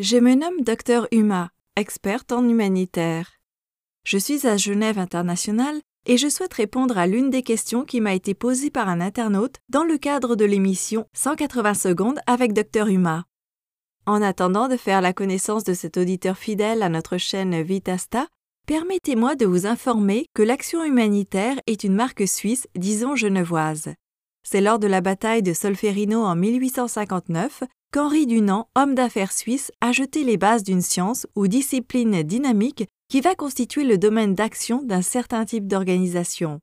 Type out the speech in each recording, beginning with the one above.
Je me nomme Dr Huma, experte en humanitaire. Je suis à Genève International et je souhaite répondre à l'une des questions qui m'a été posée par un internaute dans le cadre de l'émission 180 secondes avec Dr Huma. En attendant de faire la connaissance de cet auditeur fidèle à notre chaîne Vitasta, permettez-moi de vous informer que l'action humanitaire est une marque suisse, disons genevoise. C'est lors de la bataille de Solferino en 1859 qu'Henri Dunant, homme d'affaires suisse, a jeté les bases d'une science ou discipline dynamique qui va constituer le domaine d'action d'un certain type d'organisation.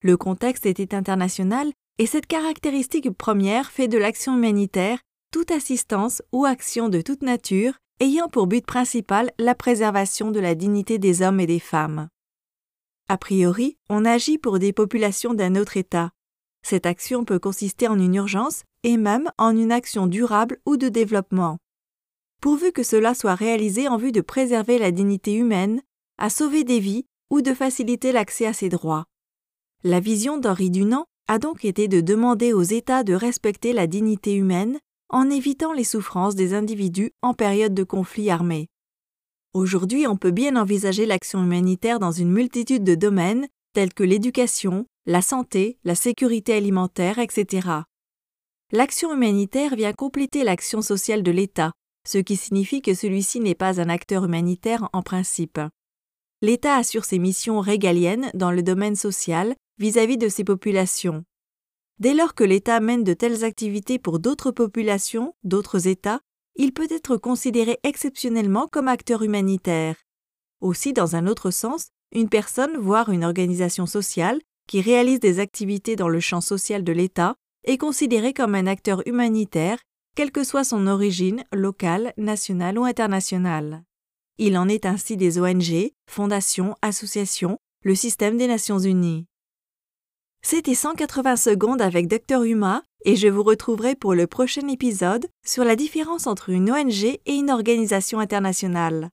Le contexte était international et cette caractéristique première fait de l'action humanitaire toute assistance ou action de toute nature ayant pour but principal la préservation de la dignité des hommes et des femmes. A priori, on agit pour des populations d'un autre État. Cette action peut consister en une urgence et même en une action durable ou de développement pourvu que cela soit réalisé en vue de préserver la dignité humaine, à sauver des vies ou de faciliter l'accès à ses droits. La vision d'Henri Dunant a donc été de demander aux États de respecter la dignité humaine en évitant les souffrances des individus en période de conflit armé. Aujourd'hui, on peut bien envisager l'action humanitaire dans une multitude de domaines tels que l'éducation, la santé, la sécurité alimentaire, etc. L'action humanitaire vient compléter l'action sociale de l'État ce qui signifie que celui-ci n'est pas un acteur humanitaire en principe. L'État assure ses missions régaliennes dans le domaine social vis-à-vis de ses populations. Dès lors que l'État mène de telles activités pour d'autres populations, d'autres États, il peut être considéré exceptionnellement comme acteur humanitaire. Aussi, dans un autre sens, une personne, voire une organisation sociale, qui réalise des activités dans le champ social de l'État, est considérée comme un acteur humanitaire quelle que soit son origine, locale, nationale ou internationale. Il en est ainsi des ONG, fondations, associations, le système des Nations Unies. C'était 180 secondes avec Dr Huma et je vous retrouverai pour le prochain épisode sur la différence entre une ONG et une organisation internationale.